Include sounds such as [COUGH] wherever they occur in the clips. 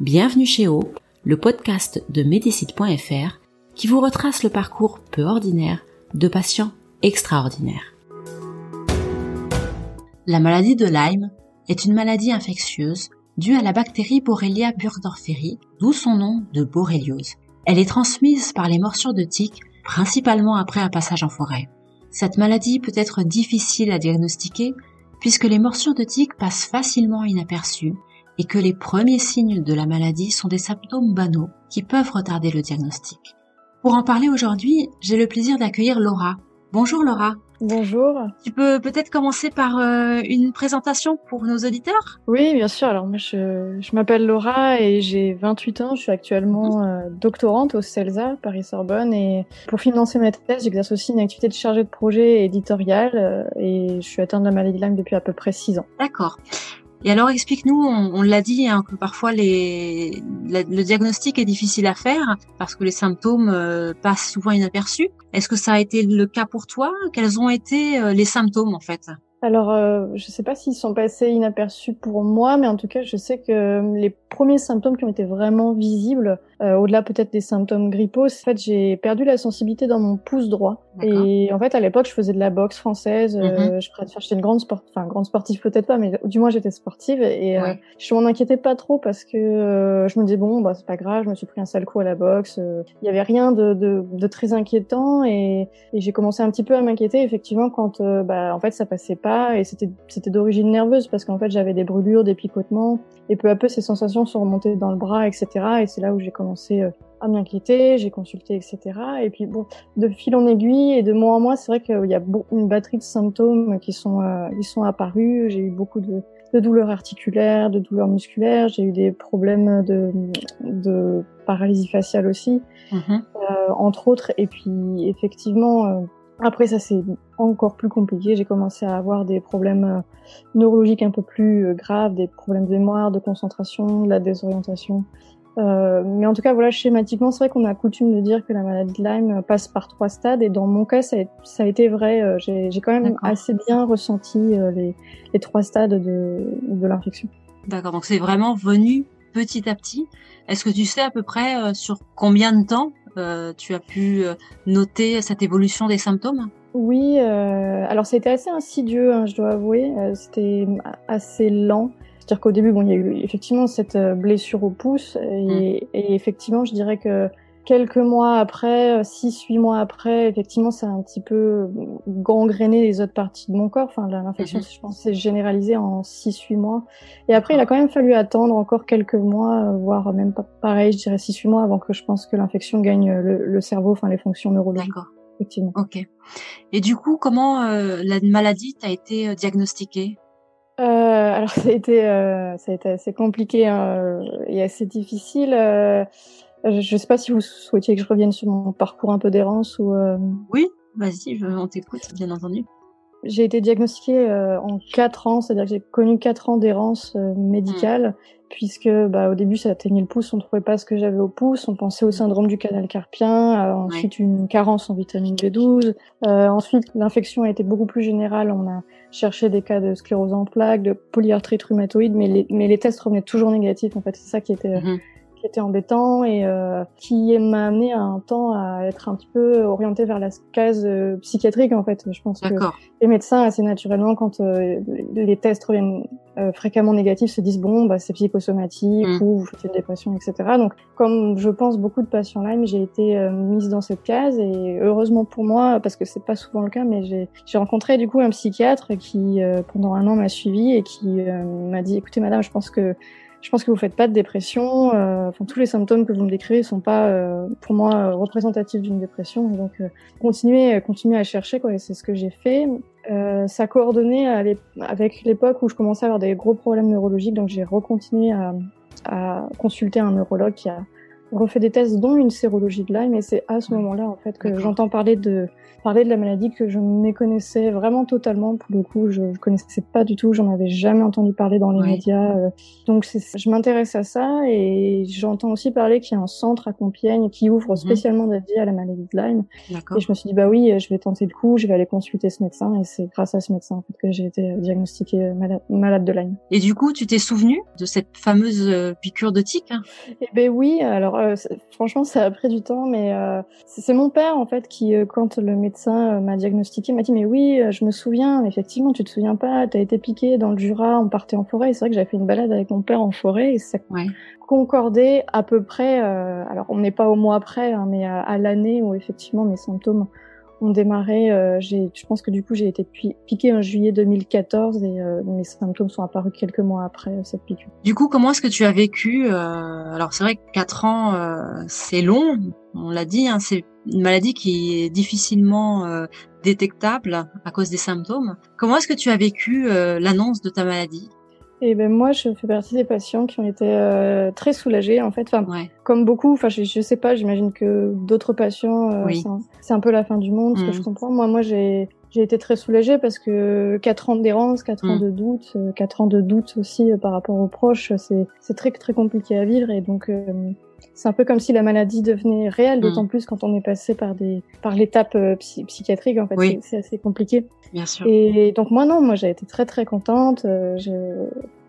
Bienvenue chez O, le podcast de Médicite.fr qui vous retrace le parcours peu ordinaire de patients extraordinaires. La maladie de Lyme est une maladie infectieuse due à la bactérie Borrelia burgdorferi, d'où son nom de borréliose. Elle est transmise par les morsures de tiques, principalement après un passage en forêt. Cette maladie peut être difficile à diagnostiquer puisque les morsures de tiques passent facilement inaperçues et que les premiers signes de la maladie sont des symptômes banaux qui peuvent retarder le diagnostic. Pour en parler aujourd'hui, j'ai le plaisir d'accueillir Laura. Bonjour Laura. Bonjour. Tu peux peut-être commencer par euh, une présentation pour nos auditeurs? Oui, bien sûr. Alors moi, je, je m'appelle Laura et j'ai 28 ans. Je suis actuellement euh, doctorante au CELSA, Paris-Sorbonne. Et pour financer ma thèse, j'exerce aussi une activité de chargée de projet éditorial euh, et je suis atteinte de la maladie de Lyme depuis à peu près 6 ans. D'accord. Et alors explique-nous, on, l'a dit, hein, que parfois les, le diagnostic est difficile à faire parce que les symptômes euh, passent souvent inaperçus. Est-ce que ça a été le cas pour toi? Quels ont été euh, les symptômes en fait? Alors, euh, je ne sais pas s'ils sont passés inaperçus pour moi, mais en tout cas, je sais que euh, les premiers symptômes qui ont été vraiment visibles, euh, au-delà peut-être des symptômes grippaux, en fait, j'ai perdu la sensibilité dans mon pouce droit. Et en fait, à l'époque, je faisais de la boxe française. Mm-hmm. je préfère, j'étais une grande sport, enfin grande sportive peut-être pas, mais du moins j'étais sportive. Et je m'en inquiétais pas trop parce que je me disais bon, bah c'est pas grave, je me suis pris un sale coup à la boxe. Il y avait rien de, de, de très inquiétant et, et j'ai commencé un petit peu à m'inquiéter effectivement quand, bah en fait, ça passait pas et c'était c'était d'origine nerveuse parce qu'en fait j'avais des brûlures, des picotements et peu à peu ces sensations sont remontées dans le bras, etc. Et c'est là où j'ai commencé euh, à m'inquiéter, j'ai consulté, etc. Et puis bon, de fil en aiguille et de mois en mois, c'est vrai qu'il y a une batterie de symptômes qui sont euh, qui sont apparus. J'ai eu beaucoup de, de douleurs articulaires, de douleurs musculaires. J'ai eu des problèmes de, de paralysie faciale aussi, mm-hmm. euh, entre autres. Et puis effectivement, euh, après, ça c'est encore plus compliqué. J'ai commencé à avoir des problèmes euh, neurologiques un peu plus euh, graves, des problèmes de mémoire, de concentration, de la désorientation. Euh, mais en tout cas, voilà, schématiquement, c'est vrai qu'on a coutume de dire que la maladie de Lyme passe par trois stades. Et dans mon cas, ça a, été vrai. Euh, j'ai quand même assez bien ressenti les, les, trois stades de, de l'infection. D'accord, donc c'est vraiment venu petit à petit. Est-ce que tu sais à peu près sur combien de temps euh, tu as pu euh, noter cette évolution des symptômes? Oui, euh, alors c'était assez insidieux, hein, je dois avouer. c'était assez lent. C'est-à-dire qu'au début, bon, il y a eu effectivement cette blessure au pouce, et, mmh. et effectivement, je dirais que quelques mois après, 6-8 mois après, effectivement, ça a un petit peu gangréné les autres parties de mon corps. Enfin, l'infection, mhm. je pense, s'est généralisée en 6-8 mois. Et après, il a quand même fallu attendre encore quelques mois, voire même pareil, je dirais 6-8 mois avant que je pense que l'infection gagne le, cerveau, enfin, les fonctions neurologiques. D'accord. Effectivement. Ok. Et du coup, comment euh, la maladie t'a été euh, diagnostiquée? Euh, alors [LAUGHS] ça a été euh, ça a été assez compliqué hein, et assez difficile. Euh, je ne sais pas si vous souhaitiez que je revienne sur mon parcours un peu d'errance ou. Euh... Oui, vas-y, on t'écoute, bien entendu. J'ai été diagnostiquée euh, en quatre ans, c'est-à-dire que j'ai connu quatre ans d'errance euh, médicale, hmm. puisque bah, au début ça atteignait le pouce, on trouvait pas ce que j'avais au pouce, on pensait au syndrome du canal carpien, euh, ensuite une carence en vitamine B12, ensuite l'infection a été beaucoup plus générale, on a cherché des cas de sclérose en plaques, de polyarthrite rhumatoïde, mais les, mais les tests revenaient toujours négatifs en fait, c'est ça qui était qui était embêtant et euh, qui m'a amené à un temps à être un petit peu orienté vers la case euh, psychiatrique en fait. Je pense que les médecins assez naturellement quand euh, les tests reviennent euh, fréquemment négatifs se disent bon bah c'est psychosomatique mm. ou vous faites une dépression etc. Donc comme je pense beaucoup de patients Lyme, j'ai été mise dans cette case et heureusement pour moi parce que c'est pas souvent le cas mais j'ai rencontré du coup un psychiatre qui pendant un an m'a suivi et qui m'a dit écoutez madame je pense que je pense que vous faites pas de dépression. Euh, enfin, tous les symptômes que vous me décrivez sont pas, euh, pour moi, euh, représentatifs d'une dépression. donc, euh, continuez, continuez à chercher, quoi. Et c'est ce que j'ai fait. ça coordonnait avec l'époque où je commençais à avoir des gros problèmes neurologiques, donc j'ai recontinué à, à consulter un neurologue qui a refait des tests, dont une sérologie de Lyme, et c'est à ce moment-là en fait que j'entends parler de parler de la maladie que je méconnaissais vraiment totalement. Pour le coup, je, je connaissais pas du tout, j'en avais jamais entendu parler dans les médias. Euh. donc je m'intéresse à ça et j'entends aussi parler qu'il y a un centre à Compiègne qui ouvre mhm. spécialement dédié à la maladie de Lyme. Et je me suis dit bah oui, je vais tenter le coup, je vais aller consulter ce médecin et c'est grâce à ce médecin en fait, que j'ai été diagnostiquée malade, malade, de Lyme. Et du coup, tu t'es souvenu de cette fameuse euh, piqûre de tic Eh ben oui, alors euh, franchement ça a pris du temps, mais c'est mon père en fait qui quand le médecin euh, m'a diagnostiqué, m'a dit mais oui, euh, je me souviens, effectivement, tu te souviens pas, t'as été piqué dans le Jura, on partait en forêt. C'est vrai que j'avais fait une balade avec mon père en forêt et ça concordait à peu près. Euh, alors on n'est pas au mois après, hein, mais à, l'année où effectivement mes symptômes ont démarré. j'ai, je pense que du coup j'ai été piqué en juillet 2014 et mes symptômes sont apparus quelques mois après cette piqûre. Du coup, comment est-ce que tu as vécu Alors c'est vrai que quatre ans, c'est long. On l'a dit, hein, c'est une maladie qui est difficilement euh, détectable à cause des symptômes. Comment est-ce que tu as vécu euh, l'annonce de ta maladie? Eh ben moi, je fais partie des patients qui ont été euh, très soulagés en fait. Enfin, comme beaucoup. Enfin, je, je sais pas. J'imagine que d'autres patients, c'est un, peu la fin du monde, ce que je mmh. comprends. Moi, moi, j'ai j'ai été très soulagée parce que quatre ans de d'errance, quatre ans mmh. de doute, quatre ans de doute aussi par rapport aux proches, c'est c'est très très compliqué à vivre et donc c'est un peu comme si la maladie devenait réelle, d'autant mm. plus quand on est passé par des par l'étape euh, psychiatrique. En fait, c'est assez compliqué. Bien sûr. Et donc moi non, moi j'ai été très très contente. Euh, je...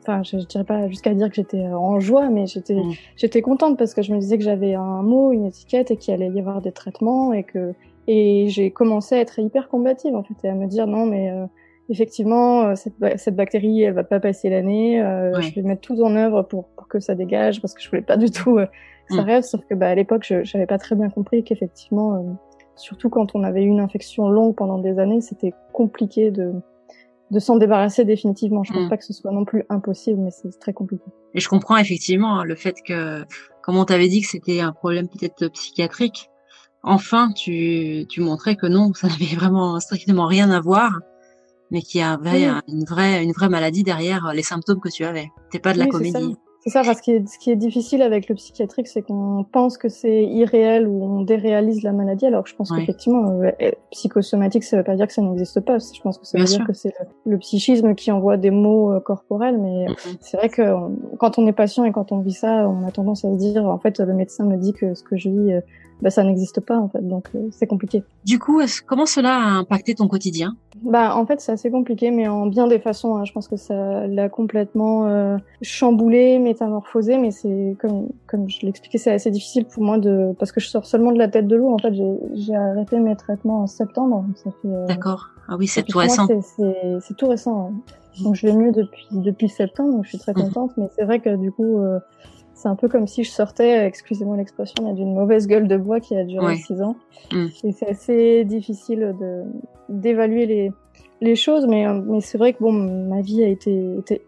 Enfin, je, je dirais pas jusqu'à dire que j'étais en joie, mais j'étais mm. j'étais contente parce que je me disais que j'avais un mot, une étiquette et qu'il allait y avoir des traitements et que et j'ai commencé à être hyper combative en fait et à me dire non mais euh, effectivement, cette, cette, bactérie, elle va pas passer l'année. Je vais mettre tout en œuvre pour, pour, que ça dégage parce que je voulais pas du tout ça mm. rêve, sauf que bah, à l'époque, je n'avais pas très bien compris qu'effectivement, euh, surtout quand on avait eu une infection longue pendant des années, c'était compliqué de, de s'en débarrasser définitivement. Je pense mm. pas que ce soit non plus impossible, mais c'est très compliqué. Et je comprends effectivement hein, le fait que, comme on t'avait dit que c'était un problème peut-être psychiatrique, enfin tu, tu montrais que non, ça [LAUGHS] n'avait vraiment strictement rien à voir, mais qu'il y avait une vraie une vraie maladie derrière les symptômes que tu avais. T'es pas de la comédie. C'est ça, parce que ce qui est difficile avec le psychiatrique, c'est qu'on pense que c'est irréel ou on déréalise la maladie, alors que je pense qu'effectivement, euh, psychosomatique, ça veut pas dire que ça n'existe pas. Je pense que ça veut dire que c'est le, psychisme qui envoie des mots euh, corporels, mais c'est vrai que quand on est patient et quand on vit ça, on a tendance à se dire, en fait, le médecin me dit que ce que je vis, euh, bah, ça n'existe pas en fait, donc euh, c'est compliqué. Du coup, comment cela a impacté ton quotidien? Bah en fait c'est assez compliqué, mais en bien des façons. Hein. Je pense que ça l'a complètement euh, chamboulé, métamorphosé, mais c'est comme comme je l'expliquais, c'est assez difficile pour moi de parce que je sors seulement de la tête de l'eau. En fait, j'ai arrêté mes traitements en septembre, donc ça fait. Euh, D'accord. Ah oui, c'est tout récent. C'est tout récent. Donc je vais mieux depuis depuis septembre, donc je suis très mmh. contente. Mais c'est vrai que du coup, euh, c'est un peu comme si je sortais, excusez-moi l'expression, d'une mauvaise gueule de bois qui a duré six ans. Mm. Et c'est assez difficile d'évaluer les les choses, mais mais c'est vrai que bon, ma vie a été,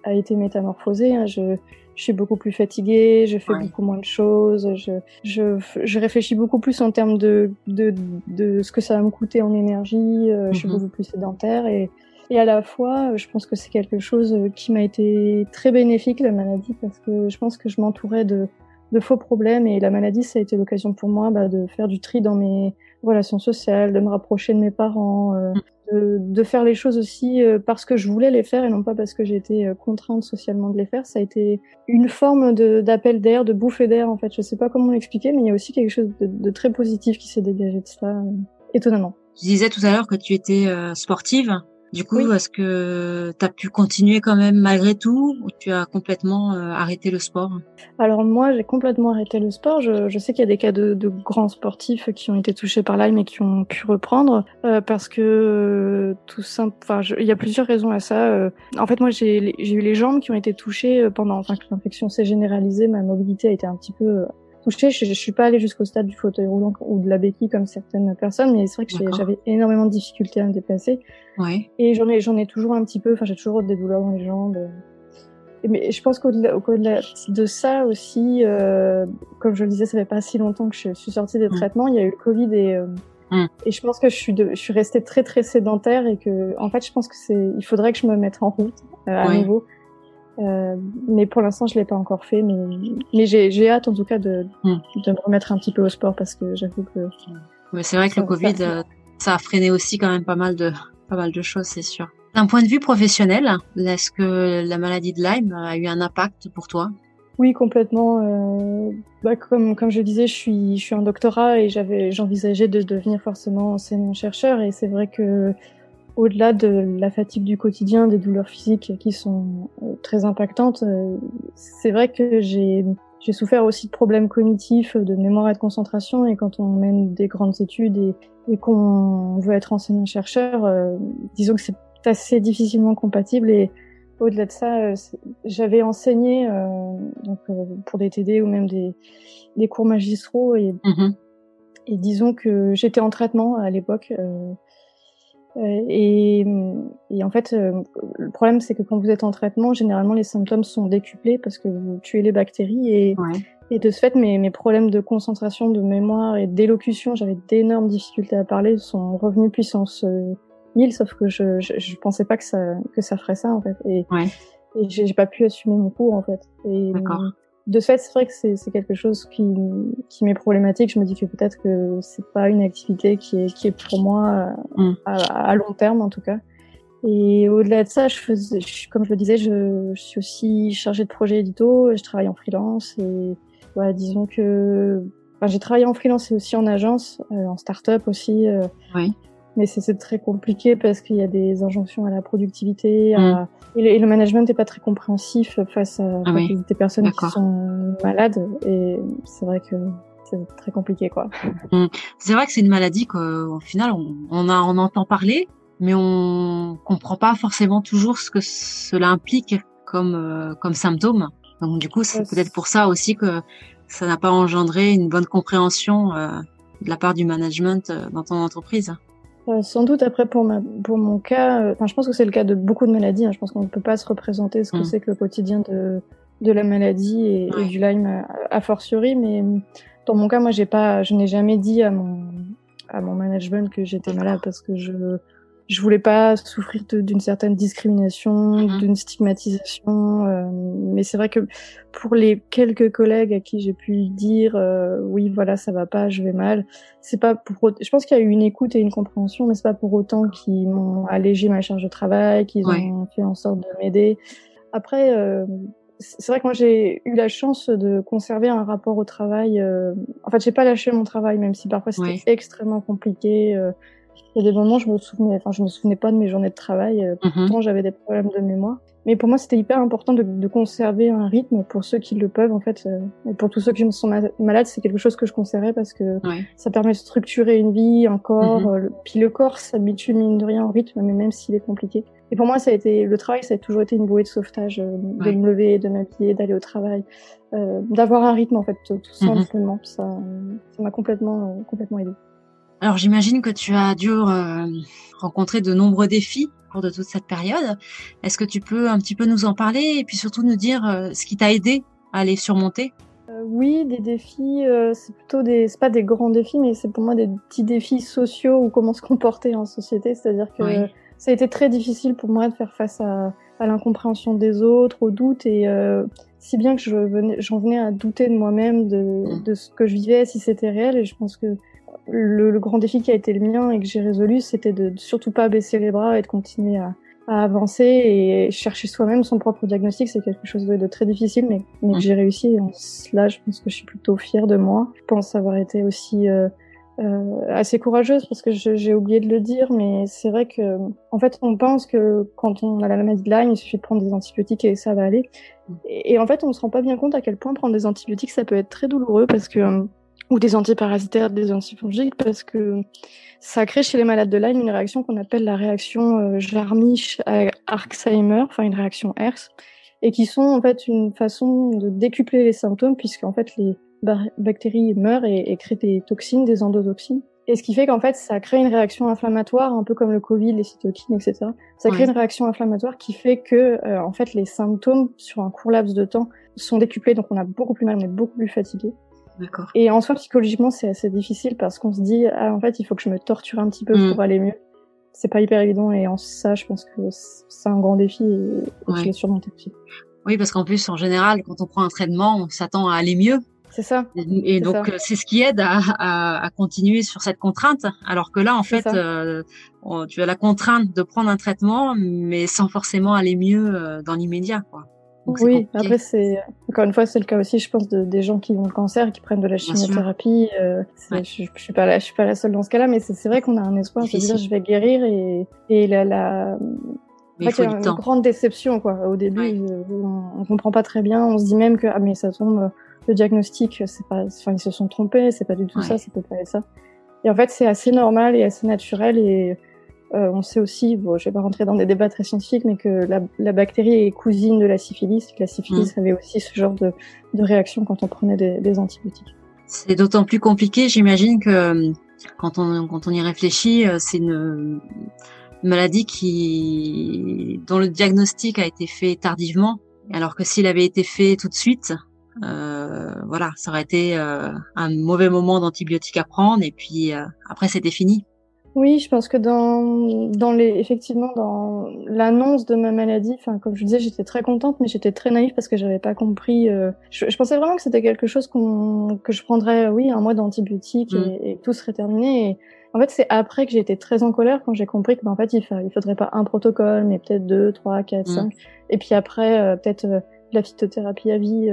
a été métamorphosée. Hein. Je je suis beaucoup plus fatiguée, je fais beaucoup moins de choses, je, je, je réfléchis beaucoup plus en termes de, de, de ce que ça va me coûter en énergie, euh, je suis mm-hmm. beaucoup plus sédentaire et, et à la fois, je pense que c'est quelque chose euh, qui m'a été très bénéfique, la maladie, parce que je pense que je m'entourais de, de faux problèmes et la maladie, ça a été l'occasion pour moi bah, de faire du tri dans mes relations sociales, de me rapprocher de mes parents, euh, mm. de, de, faire les choses aussi euh, parce que je voulais les faire et non pas parce que été contrainte socialement de les faire. Ça a été une forme d'appel d'air, de bouffée d'air en fait. Je sais pas comment l'expliquer, mais il y a aussi quelque chose de, de très positif qui s'est dégagé de cela, étonnamment. Tu disais tout à l'heure que tu étais sportive. Du coup, est-ce que tu as pu continuer quand même malgré tout ou tu as complètement euh, arrêté le sport? Alors moi, j'ai complètement arrêté le sport. Je, je sais qu'il y a des cas de, de, grands sportifs qui ont été touchés par Lyme et qui ont pu reprendre euh, parce que euh, tout simple. Enfin, il y a plusieurs raisons à ça. en fait, moi, j'ai eu les jambes qui ont été touchées pendant. Enfin, que l'infection s'est généralisée, ma mobilité a été un petit peu touchée. Je, je suis pas allée jusqu'au stade du fauteuil roulant ou de la béquille comme certaines personnes, mais c'est vrai que j'avais énormément de difficultés à me déplacer. Ouais. Et j'en ai, j'en ai toujours un petit peu. Enfin, j'ai toujours des douleurs dans les jambes. mais je pense qu'au-delà, de ça aussi, euh, comme je le disais, ça fait pas si longtemps que je suis sortie des traitements. Il y a eu le Covid et euh, et je pense que je suis de, je suis restée très très sédentaire et que en fait, je pense que c'est, il faudrait que je me mette en route euh, à nouveau Euh, mais pour l'instant, je l'ai pas encore fait. Mais, mais j'ai hâte en tout cas de, hmm. de me remettre un petit peu au sport parce que j'avoue que. Mais c'est vrai que le Covid, euh, ça, a freiné aussi quand même pas mal de pas mal de choses, c'est sûr. D'un point de vue professionnel, est-ce que la maladie de Lyme a eu un impact pour toi? Oui, complètement. Euh, bah, comme comme je disais, je suis je suis en doctorat et j'avais j'envisageais de devenir forcément enseignant chercheur et c'est vrai que au-delà de la fatigue du quotidien, des douleurs physiques qui sont euh, très impactantes, euh, c'est vrai que j'ai j'ai souffert aussi de problèmes cognitifs, de mémoire et de concentration. Et quand on mène des grandes études et, et qu'on veut être enseignant-chercheur, euh, disons que c'est assez difficilement compatible. Et au-delà de ça, j'avais enseigné donc, pour des TD ou même des, des cours magistraux. Et, mm-hmm. et disons que j'étais en traitement à l'époque. Euh, et, et, en fait, euh, le problème, c'est que quand vous êtes en traitement, généralement, les symptômes sont décuplés parce que vous tuez les bactéries. Et, et de ce fait, mes, mes, problèmes de concentration, de mémoire et d'élocution, j'avais d'énormes difficultés à parler, sont revenus puissance 1000, euh, sauf que je, je, je, pensais pas que ça, que ça ferait ça, en fait. Et, ouais. et j'ai pas pu assumer mon cours, en fait. Et, de fait, c'est vrai que c'est quelque chose qui, qui m'est problématique. Je me dis que peut-être que c'est pas une activité qui est, qui est pour moi mm. à, long terme en tout cas. Et au-delà de ça, je faisais, comme je le disais, je, je, suis aussi chargée de projet édito. Je travaille en freelance et voilà, disons que enfin, j'ai travaillé en freelance et aussi en agence, euh, en start-up aussi. Euh, oui mais c'est très compliqué parce qu'il y a des injonctions à la productivité à... Mm. et, le, management n'est pas très compréhensif face à ah des personnes qui sont malades et c'est vrai que c'est très compliqué quoi. Mm. C'est vrai que c'est une maladie qu'au final on, on, a, on entend parler mais on comprend pas forcément toujours ce que cela implique comme euh, comme symptôme. Donc du coup c'est peut-être pour ça aussi que ça n'a pas engendré une bonne compréhension euh, de la part du management euh, dans ton entreprise. Euh, sans doute après pour ma pour mon cas, euh, enfin je pense que c'est le cas de beaucoup de maladies. Hein. je pense qu'on ne peut pas se représenter ce que mm. c'est que le quotidien de de la maladie et, du Lyme a, a, fortiori. Mais dans mon cas, moi j'ai pas, je n'ai jamais dit à mon à mon management que j'étais malade parce que je je voulais pas souffrir d'une certaine discrimination, mm-hmm. d'une stigmatisation. Euh, mais c'est vrai que pour les quelques collègues à qui j'ai pu dire euh, oui voilà ça va pas, je vais mal, c'est pas pour. Je pense qu'il y a eu une écoute et une compréhension, mais c'est pas pour autant qu'ils m'ont allégé ma charge de travail, qu'ils ont fait en sorte de m'aider. Après. Euh, c'est vrai que moi j'ai eu la chance de conserver un rapport au travail. En fait, j'ai pas lâché mon travail, même si parfois c'était extrêmement compliqué. Il y a des moments, je me souvenais, enfin, je me souvenais pas de mes journées de travail. Euh, mhm. Pourtant, j'avais des problèmes de mémoire. Mais pour moi, c'était hyper important de, de, conserver un rythme pour ceux qui le peuvent, en fait. Euh, et pour tous ceux qui sont malades, c'est quelque chose que je conservais parce que ça permet de structurer une vie, un corps. Mhm. Euh, puis le corps s'habitue, mine de rien, au rythme, mais même s'il est compliqué. Et pour moi, ça a été, le travail, ça a toujours été une bouée de sauvetage, de me lever, de m'habiller, d'aller au travail, d'avoir un rythme, en fait, tout mhm. simplement. Ça, ça m'a complètement, complètement aidé. Alors j'imagine que tu as dû euh, rencontrer de nombreux défis au cours de toute cette période. Est-ce que tu peux un petit peu nous en parler et puis surtout nous dire euh, ce qui t'a aidé à les surmonter? Euh, Oui, des défis, c'est plutôt des, c'est pas des grands défis, mais c'est pour moi des petits défis sociaux ou comment se comporter en société. C'est-à-dire que ça a été très difficile pour moi de faire face à, à l'incompréhension des autres, aux doutes et si bien que je venais, j'en venais à douter de moi-même, de, mmh. de ce que je vivais, si c'était réel. Et je pense que le, grand défi qui a été le mien et que j'ai résolu, c'était de, surtout pas baisser les bras et de continuer à, avancer et chercher soi-même son propre diagnostic. C'est quelque chose de, très difficile, mais, mais j'ai réussi. Et en cela, je pense que je suis plutôt fière de moi. Je pense avoir été aussi euh, euh, assez courageuse parce que j'ai oublié de le dire, mais c'est vrai que en fait, on pense que quand on a la maladie de Lyme, il suffit de prendre des antibiotiques et ça va aller. Et, et en fait, on se rend pas bien compte à quel point prendre des antibiotiques, ça peut être très douloureux parce que ou des antiparasitaires, des antifongiques, parce que ça crée chez les malades de Lyme une réaction qu'on appelle la réaction euh, Jarmisch-Alzheimer, enfin une réaction HERS, et qui sont en fait une façon de décupler les symptômes, puisque en fait les bactéries meurent et, créent des toxines, des endotoxines. Et ce qui fait qu'en fait, ça crée une réaction inflammatoire, un peu comme le Covid, les cytokines, etc. Ça crée une réaction inflammatoire qui fait que, euh, en fait, les symptômes sur un court laps de temps sont décuplés, donc on a beaucoup plus mal, on est beaucoup plus fatigué. Et en soi, psychologiquement, c'est assez difficile parce qu'on se dit, ah, en fait, il faut que je me torture un petit peu mm. pour aller mieux. C'est pas hyper évident et en ça, je pense que c'est un grand défi et, je l'ai surmonté aussi. Oui, parce qu'en plus, en général, quand on prend un traitement, on s'attend à aller mieux. C'est ça. Et, donc, euh, c'est ce qui aide à, à, à, continuer sur cette contrainte. Alors que là, en fait, euh, tu as la contrainte de prendre un traitement, mais sans forcément aller mieux euh, dans l'immédiat. Oui, après, c'est encore une fois, c'est le cas aussi, je pense, de, des gens qui ont le cancer qui prennent de la chimiothérapie. Euh, je, je, suis pas la, je suis pas la seule dans ce cas-là, mais c'est vrai qu'on a un espoir de dire je vais guérir et, et la, la il y a une grande déception quoi. Au début, on, on, comprend pas très bien. On se dit même que ah mais ça tombe, le diagnostic, c'est pas, enfin ils se sont trompés, c'est pas du tout ça, ça peut pas être ça. Et en fait, c'est assez normal et assez naturel et euh, on sait aussi, bon, je vais pas rentrer dans des débats très scientifiques, mais que la, la bactérie est cousine de la syphilis, que la syphilis mm. avait aussi ce genre de, de réaction quand on prenait des, des antibiotiques. C'est d'autant plus compliqué, j'imagine que quand on quand on y réfléchit, euh, c'est une maladie qui dont le diagnostic a été fait tardivement, alors que s'il avait été fait tout de suite, euh, voilà, ça aurait été euh, un mauvais moment d'antibiotiques à prendre et puis euh, après c'était fini. Oui, je pense que dans dans les effectivement dans l'annonce de ma maladie, enfin comme je disais, j'étais très contente, mais j'étais très naïve parce que j'avais pas compris. Je, je, pensais vraiment que c'était quelque chose qu'on que je prendrais, oui, un mois d'antibiotiques mm. et, et, tout serait terminé. Et, en fait, c'est après que j'ai été très en colère quand j'ai compris que, ben, en fait, il, il faudrait pas un protocole, mais peut-être deux, trois, quatre, mm. cinq. Et puis après, peut-être la phytothérapie à vie.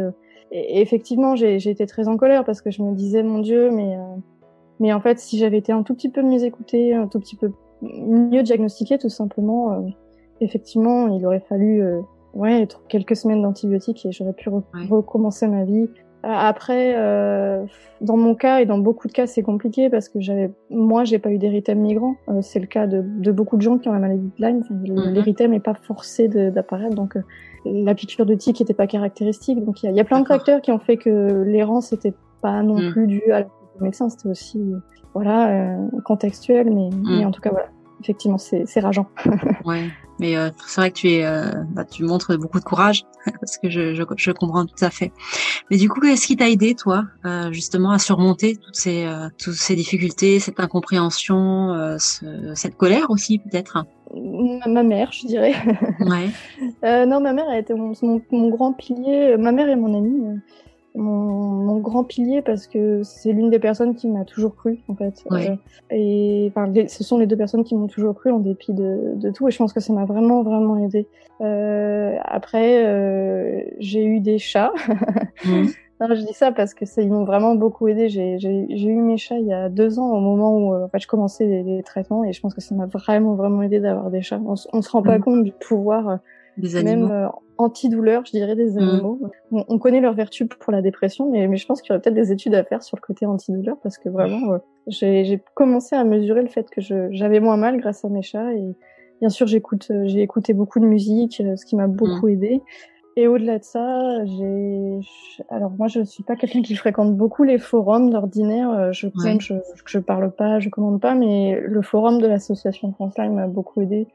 Et, effectivement, j'ai été très en colère parce que je me disais, mon Dieu, mais, euh, mais en fait, si j'avais été un tout petit peu mieux écoutée, un tout petit peu mieux diagnostiquée, tout simplement, euh, effectivement, il aurait fallu euh, ouais, quelques semaines d'antibiotiques et j'aurais pu recommencer ma vie. Après, euh, dans mon cas et dans beaucoup de cas, c'est compliqué parce que j'avais, moi, j'ai pas eu d'érythème migrant. c'est le cas de, de, beaucoup de gens qui ont la maladie de Lyme. Enfin. L'érythème n'est pas forcé d'apparaître, donc la piqûre de tique n'était pas caractéristique. Donc il y, a plein de facteurs qui ont fait que l'errance n'était pas non mm. plus due à médecin. C'était aussi voilà euh, contextuel, mais, mm. mais, en tout cas voilà, effectivement c'est rageant. [LAUGHS] ouais, mais euh, c'est vrai que tu es, euh, bah, tu montres beaucoup de courage [LAUGHS] parce que je, je, je, comprends tout à fait. Mais du coup, qu'est-ce qui t'a aidé toi euh, justement à surmonter toutes ces toutes ces difficultés, cette incompréhension, ce, cette colère aussi peut-être? Ma mère, je dirais. Ouais. [LAUGHS] euh, non, ma mère a été mon, mon, grand pilier. Ma mère est mon amie. Mon, mon, grand pilier parce que c'est l'une des personnes qui m'a toujours cru en fait. Ouais. Euh, et enfin, ce sont les deux personnes qui m'ont toujours cru en dépit de, de, tout. Et je pense que ça m'a vraiment vraiment aidé. Euh, après, euh, j'ai eu des chats. Mmh. [LAUGHS] Non, je dis ça parce que ça, ils m'ont vraiment beaucoup aidé. J'ai eu mes chats il y a deux ans au moment où euh, en fait, je commençais les, traitements et je pense que ça m'a vraiment vraiment aidé d'avoir des chats. On, on se rend pas mm. compte du pouvoir euh, des animaux. même euh, antidouleur, je dirais, des mm. animaux. On, on, connaît leurs vertus pour la dépression, mais, mais je pense qu'il y aurait peut-être des études à faire sur le côté antidouleur parce que vraiment, euh, j'ai commencé à mesurer le fait que j'avais moins mal grâce à mes chats et bien sûr j'écoute j'ai écouté beaucoup de musique, ce qui m'a beaucoup mm. aidé. Et au-delà de ça, j'ai, alors moi je suis pas quelqu'un qui fréquente beaucoup les forums d'ordinaire. Euh, je je, je parle pas, je commande pas, mais le forum de l'association Frontline m'a beaucoup aidé.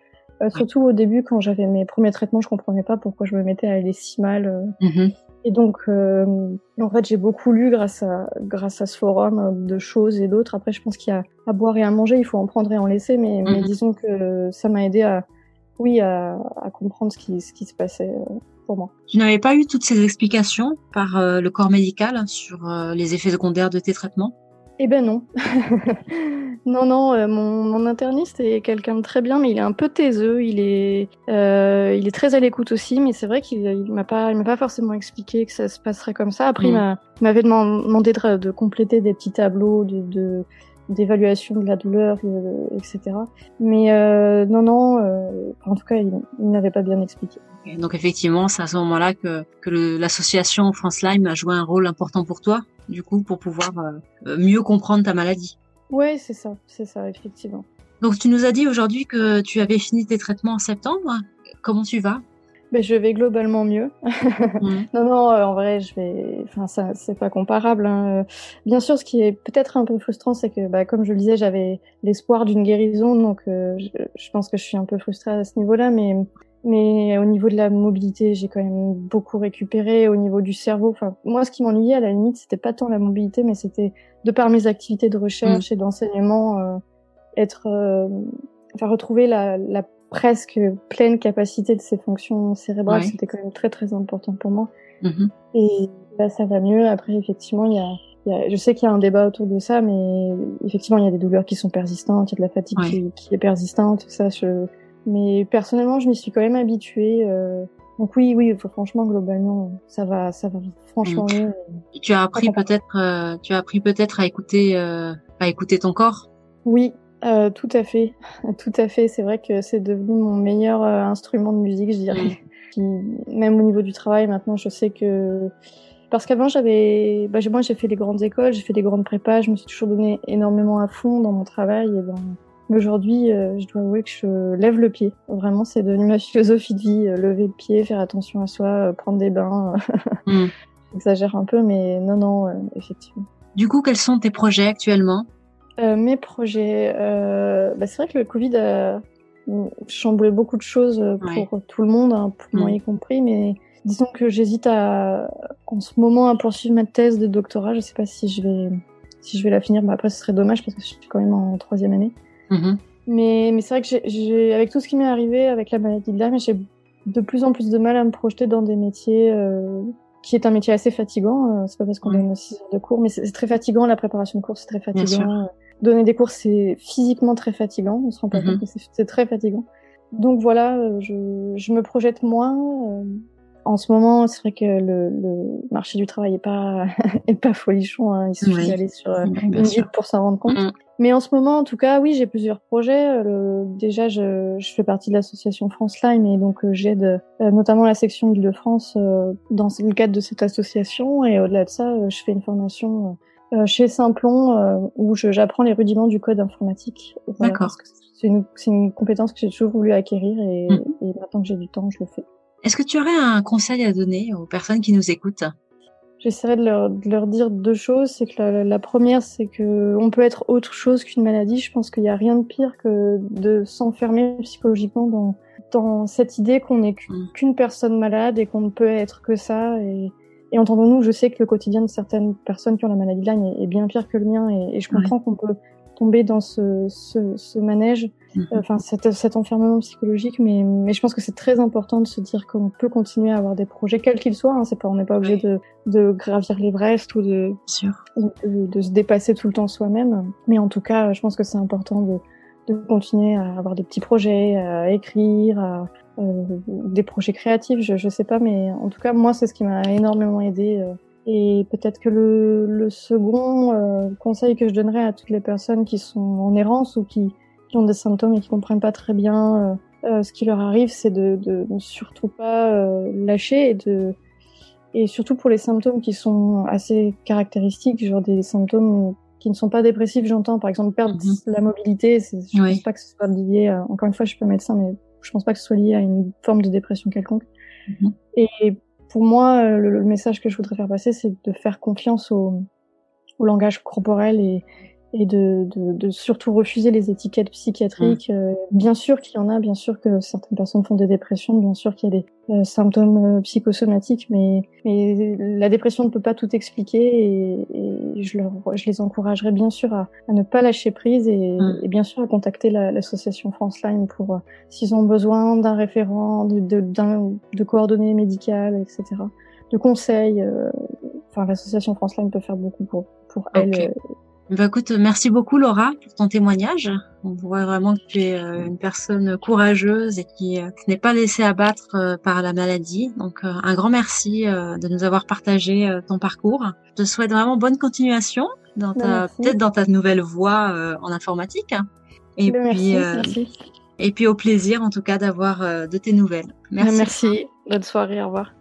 Euh, surtout au début, quand j'avais mes premiers traitements, je comprenais pas pourquoi je me mettais à aller si mal. Euh. Mm-hmm. Et donc, en fait, j'ai beaucoup lu grâce à grâce à ce forum de choses et d'autres. Après, je pense qu'il y a à boire et à manger, il faut en prendre et en laisser. Mais, mais mm-hmm. disons que ça m'a aidé à, oui, à, à, comprendre ce qui ce qui se passait pour moi. Tu n'avais pas eu toutes ces explications par euh, le corps médical sur euh, les effets secondaires de tes traitements? Eh ben non. [LAUGHS] non, non, euh, mon, mon, interniste est quelqu'un de très bien, mais il est un peu taiseux. Il est, il est très à l'écoute aussi, mais c'est vrai qu'il m'a pas, il m'a pas forcément expliqué que ça se passerait comme ça. Après, il mm. m'avait demandé de, de, compléter des petits tableaux de, de d'évaluation de la douleur, etc. Mais euh, non, non, euh, en tout cas, il, il n'avait pas bien expliqué. donc effectivement, c'est à ce moment-là que, que l'association France Lyme a joué un rôle important pour toi, du coup, pour pouvoir euh, mieux comprendre ta maladie. Oui, c'est ça, c'est ça, effectivement. Donc tu nous as dit aujourd'hui que tu avais fini tes traitements en septembre. Comment tu vas? Ben, je vais globalement mieux. Mmh. [LAUGHS] non, non, euh, en vrai, je vais. Enfin, ça, c'est pas comparable. Hein. Bien sûr, ce qui est peut-être un peu frustrant, c'est que, bah, comme je le disais, j'avais l'espoir d'une guérison, donc euh, je, pense que je suis un peu frustrée à ce niveau-là, mais mais au niveau de la mobilité, j'ai quand même beaucoup récupéré. Au niveau du cerveau, enfin, moi, ce qui m'ennuyait à la limite, c'était pas tant la mobilité, mais c'était de par mes activités de recherche mmh. et d'enseignement, euh, être, enfin, retrouver la, la presque pleine capacité de ses fonctions cérébrales, c'était quand même très très important pour moi. Mm-hmm. Et là, ça va mieux. Après, effectivement, il y a, il y a je sais qu'il y a un débat autour de ça, mais effectivement, il y a des douleurs qui sont persistantes, il y a de la fatigue qui, qui, est persistante, ça. Je... Mais personnellement, je m'y suis quand même habituée. Euh... Donc oui, oui, franchement, globalement, ça va, ça va franchement mieux. Tu as appris peut-être, euh, tu as appris peut-être à écouter, euh, à écouter ton corps? Oui, euh, tout à fait, [LAUGHS] tout à fait. C'est vrai que c'est devenu mon meilleur euh, instrument de musique, je dirais. [LAUGHS] même au niveau du travail, maintenant, je sais que parce qu'avant j'avais, bah, moi j'ai fait des grandes écoles, j'ai fait des grandes prépas, je me suis toujours donné énormément à fond dans mon travail et dans Aujourd'hui, euh, je dois avouer que je lève le pied. Vraiment, c'est devenu ma [LAUGHS] philosophie de vie. lever le pied, faire attention à soi, prendre des bains. mm. J'exagère un peu, mais non, non, effectivement. Du coup, quels sont tes projets actuellement? Euh, mes projets, euh, bah, c'est vrai que le Covid a chamboulé beaucoup de choses euh, pour tout le monde, hein, pour moi mm. y compris, mais disons que j'hésite à, en ce moment, à poursuivre ma thèse de doctorat. Je sais pas si je vais, si je vais la finir. mais après, ce serait dommage parce que je suis quand même en troisième année. Mm-hmm. Mais, mais c'est vrai que j'ai, avec tout ce qui m'est arrivé avec la maladie de Lyme, j'ai de plus en plus de mal à me projeter dans des métiers euh, qui est un métier assez fatigant. c'est pas parce qu'on donne 6 heures de cours, mais c'est très fatigant la préparation de cours, c'est très fatigant donner des cours, c'est physiquement très fatigant. On se rend pas mhm. compte que c'est très fatigant. Donc voilà, euh, je, je me projette moins. Euh, en ce moment, c'est vrai que le, le, marché du travail est pas [LAUGHS] est pas folichon. Hein. Il suffit d'aller sur euh, une guide pour s'en rendre compte. Mhm. Mais en ce moment, en tout cas, oui, j'ai plusieurs projets. déjà, je, je, fais partie de l'association France Lyme et donc j'aide notamment la section Île-de-France dans le cadre de cette association. Et au-delà de ça, je fais une formation euh, chez Simplon euh, où j'apprends les rudiments du code informatique. D'accord. C'est une, une, compétence que j'ai toujours voulu acquérir et, mm. et maintenant que j'ai du temps, je le fais. Est-ce que tu aurais un conseil à donner aux personnes qui nous écoutent? J'essaierai de leur, de leur, dire deux choses. C'est que la, la première, c'est que on peut être autre chose qu'une maladie. Je pense qu'il n'y a rien de pire que de s'enfermer psychologiquement dans, dans cette idée qu'on n'est mm. qu'une personne malade et qu'on ne peut être que ça. Et, et entendons-nous, je sais que le quotidien de certaines personnes qui ont la maladie de Lyme est, bien pire que le mien, et, je comprends qu'on peut tomber dans ce, ce, ce manège, mhm. euh, enfin cet, cet, enfermement psychologique, mais, mais je pense que c'est très important de se dire qu'on peut continuer à avoir des projets, quels qu'ils soient. Hein, c'est pas, on n'est pas obligé de, de gravir l'Everest ou de, de, de, se dépasser tout le temps soi-même. Mais en tout cas, je pense que c'est important de, de continuer à avoir des petits projets, à écrire, à, des projets créatifs, je, je sais pas, mais en tout cas moi c'est ce qui m'a énormément aidé. Euh. et peut-être que le, le second euh, conseil que je donnerais à toutes les personnes qui sont en errance ou qui, qui ont des symptômes et qui comprennent pas très bien ce qui leur arrive, c'est de, de, surtout pas lâcher et de et surtout pour les symptômes qui sont assez caractéristiques, genre des symptômes qui ne sont pas dépressifs, j'entends par exemple perdre mhm. la mobilité, je ne pense pas que ce soit lié, encore une fois je suis pas médecin, mais je pense pas que ce soit lié à une forme de dépression quelconque. Mhm. Et pour moi, le, message que je voudrais faire passer, c'est de faire confiance au, au langage corporel et, et de, de, de, surtout refuser les étiquettes psychiatriques. Mm. Euh, bien sûr qu'il y en a, bien sûr que certaines personnes font des dépressions, bien sûr qu'il y a des euh, symptômes euh, psychosomatiques, mais, mais la dépression ne peut pas tout expliquer et, et je, leur, je les encouragerais bien sûr à, à ne pas lâcher prise et, mm. et bien sûr à contacter l'association France Line pour s'ils ont besoin d'un référent, de, de, de coordonnées médicales, etc., de conseils. enfin, l'association France Line peut faire beaucoup pour pour elle bah, écoute, merci beaucoup Laura pour ton témoignage. On voit vraiment que tu es euh, une personne courageuse et qui, euh, n'est pas laissée abattre euh, par la maladie. Donc un grand merci de nous avoir partagé ton parcours. Je te souhaite vraiment bonne continuation dans ta peut-être dans ta nouvelle voie en informatique. Et ben, puis merci. et puis au plaisir en tout cas d'avoir de tes nouvelles. Merci. Merci. Bonne soirée. Au revoir.